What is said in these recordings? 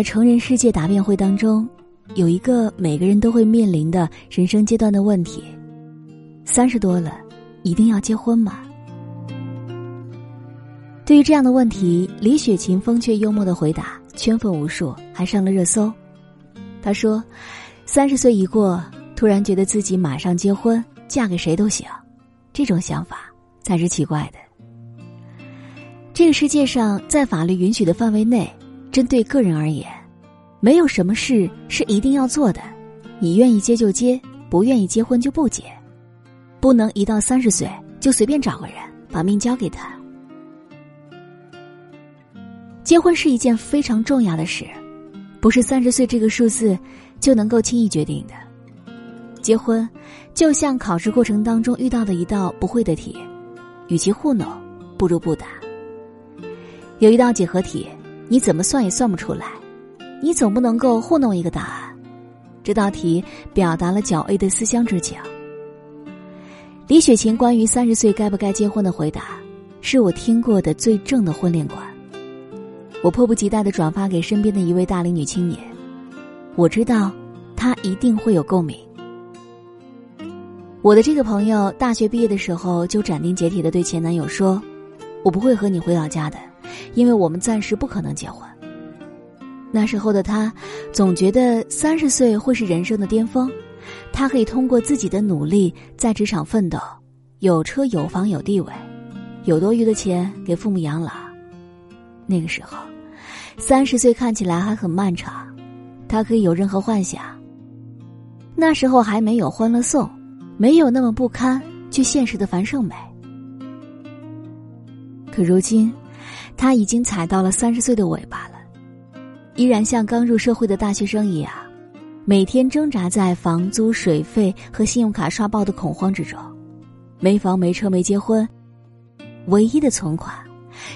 在成人世界答辩会当中，有一个每个人都会面临的人生阶段的问题：三十多了，一定要结婚吗？对于这样的问题，李雪琴风趣幽默的回答圈粉无数，还上了热搜。她说：“三十岁一过，突然觉得自己马上结婚，嫁给谁都行，这种想法才是奇怪的。这个世界上，在法律允许的范围内，针对个人而言，没有什么事是一定要做的。你愿意结就结，不愿意结婚就不结，不能一到三十岁就随便找个人把命交给他。”结婚是一件非常重要的事，不是三十岁这个数字就能够轻易决定的。结婚就像考试过程当中遇到的一道不会的题，与其糊弄，不如不答。有一道几何题，你怎么算也算不出来，你总不能够糊弄一个答案。这道题表达了角 A 的思乡之情。李雪琴关于三十岁该不该结婚的回答，是我听过的最正的婚恋观。我迫不及待的转发给身边的一位大龄女青年，我知道，她一定会有共鸣。我的这个朋友大学毕业的时候就斩钉截铁的对前男友说：“我不会和你回老家的，因为我们暂时不可能结婚。”那时候的他，总觉得三十岁会是人生的巅峰，他可以通过自己的努力在职场奋斗，有车有房有地位，有多余的钱给父母养老。那个时候。三十岁看起来还很漫长，他可以有任何幻想。那时候还没有《欢乐颂》，没有那么不堪却现实的樊胜美。可如今，他已经踩到了三十岁的尾巴了，依然像刚入社会的大学生一样，每天挣扎在房租、水费和信用卡刷爆的恐慌之中，没房没车没结婚，唯一的存款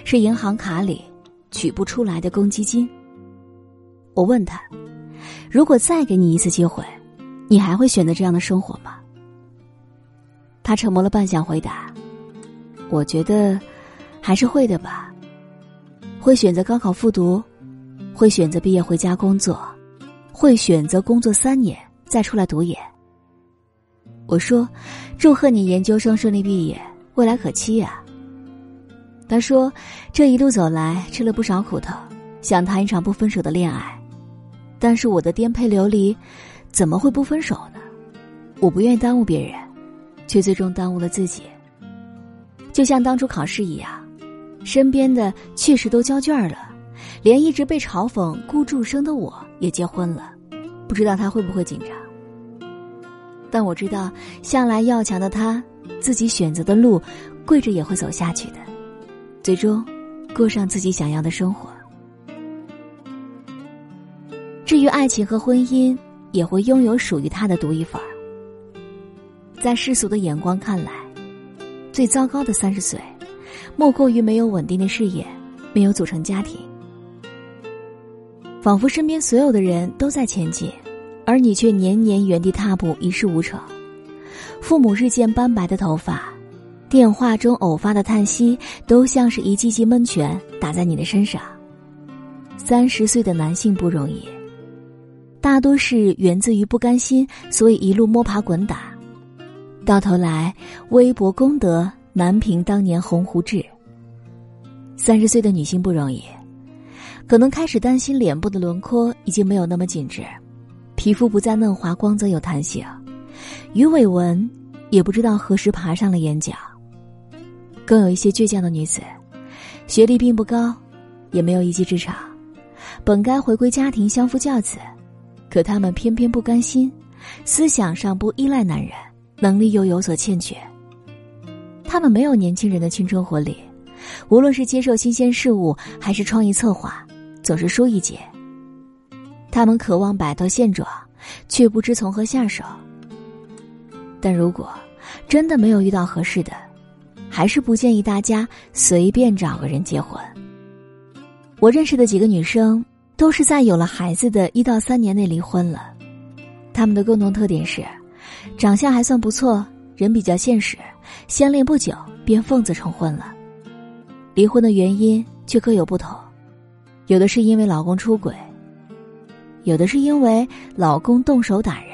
是银行卡里。取不出来的公积金。我问他：“如果再给你一次机会，你还会选择这样的生活吗？”他沉默了半晌，回答：“我觉得还是会的吧。会选择高考复读，会选择毕业回家工作，会选择工作三年再出来读研。”我说：“祝贺你研究生顺利毕业，未来可期呀。”他说：“这一路走来，吃了不少苦头，想谈一场不分手的恋爱，但是我的颠沛流离，怎么会不分手呢？我不愿意耽误别人，却最终耽误了自己。就像当初考试一样，身边的确实都交卷了，连一直被嘲讽孤注生的我也结婚了，不知道他会不会紧张？但我知道，向来要强的他，自己选择的路，跪着也会走下去的。”最终，过上自己想要的生活。至于爱情和婚姻，也会拥有属于他的独一份儿。在世俗的眼光看来，最糟糕的三十岁，莫过于没有稳定的事业，没有组成家庭，仿佛身边所有的人都在前进，而你却年年原地踏步，一事无成。父母日渐斑白的头发。电话中偶发的叹息，都像是一记记闷拳打在你的身上。三十岁的男性不容易，大多是源自于不甘心，所以一路摸爬滚打，到头来微薄功德难平当年鸿鹄志。三十岁的女性不容易，可能开始担心脸部的轮廓已经没有那么紧致，皮肤不再嫩滑光泽有弹性，鱼尾纹也不知道何时爬上了眼角。更有一些倔强的女子，学历并不高，也没有一技之长，本该回归家庭相夫教子，可她们偏偏不甘心，思想上不依赖男人，能力又有所欠缺。他们没有年轻人的青春活力，无论是接受新鲜事物还是创意策划，总是输一截。他们渴望摆脱现状，却不知从何下手。但如果真的没有遇到合适的，还是不建议大家随便找个人结婚。我认识的几个女生都是在有了孩子的一到三年内离婚了，她们的共同特点是，长相还算不错，人比较现实，相恋不久便奉子成婚了。离婚的原因却各有不同，有的是因为老公出轨，有的是因为老公动手打人，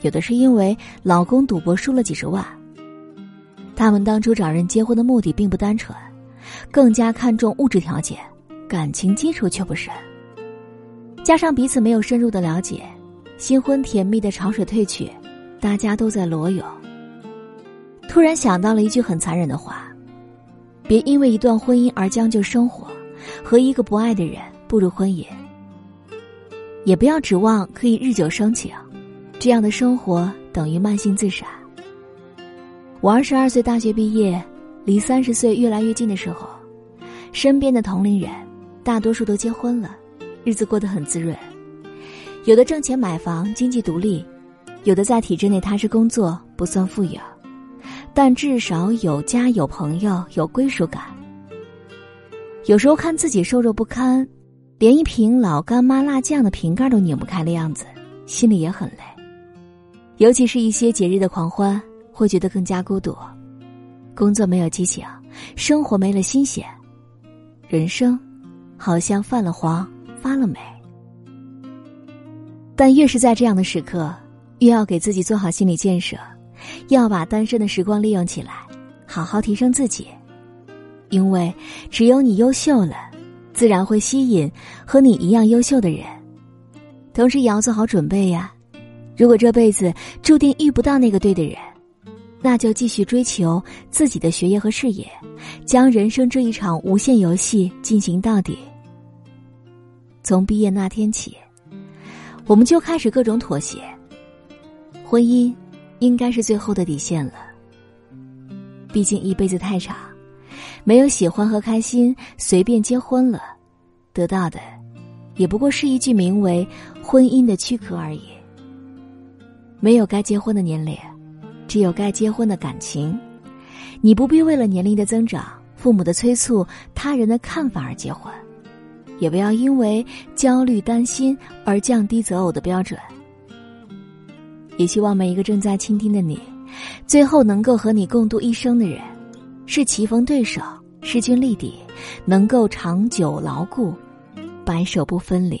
有的是因为老公赌博输了几十万。他们当初找人结婚的目的并不单纯，更加看重物质条件，感情基础却不深。加上彼此没有深入的了解，新婚甜蜜的潮水退去，大家都在裸泳。突然想到了一句很残忍的话：别因为一段婚姻而将就生活，和一个不爱的人步入婚姻。也不要指望可以日久生情，这样的生活等于慢性自杀。我二十二岁大学毕业，离三十岁越来越近的时候，身边的同龄人大多数都结婚了，日子过得很滋润。有的挣钱买房，经济独立；有的在体制内踏实工作，不算富有，但至少有家有朋友有归属感。有时候看自己瘦弱不堪。连一瓶老干妈辣酱的瓶盖都拧不开的样子，心里也很累。尤其是一些节日的狂欢，会觉得更加孤独。工作没有激情，生活没了新鲜，人生好像泛了黄，发了霉。但越是在这样的时刻，越要给自己做好心理建设，要把单身的时光利用起来，好好提升自己。因为只有你优秀了。自然会吸引和你一样优秀的人，同时也要做好准备呀。如果这辈子注定遇不到那个对的人，那就继续追求自己的学业和事业，将人生这一场无限游戏进行到底。从毕业那天起，我们就开始各种妥协。婚姻应该是最后的底线了。毕竟一辈子太长。没有喜欢和开心，随便结婚了，得到的，也不过是一句名为“婚姻”的躯壳而已。没有该结婚的年龄，只有该结婚的感情。你不必为了年龄的增长、父母的催促、他人的看法而结婚，也不要因为焦虑担心而降低择偶的标准。也希望每一个正在倾听的你，最后能够和你共度一生的人。是棋逢对手，势均力敌，能够长久牢固，白首不分离。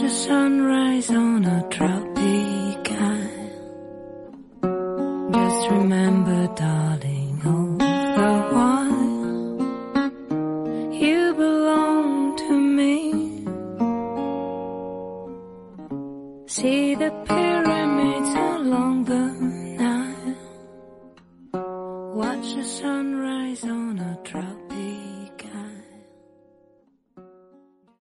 The sunrise on a tropic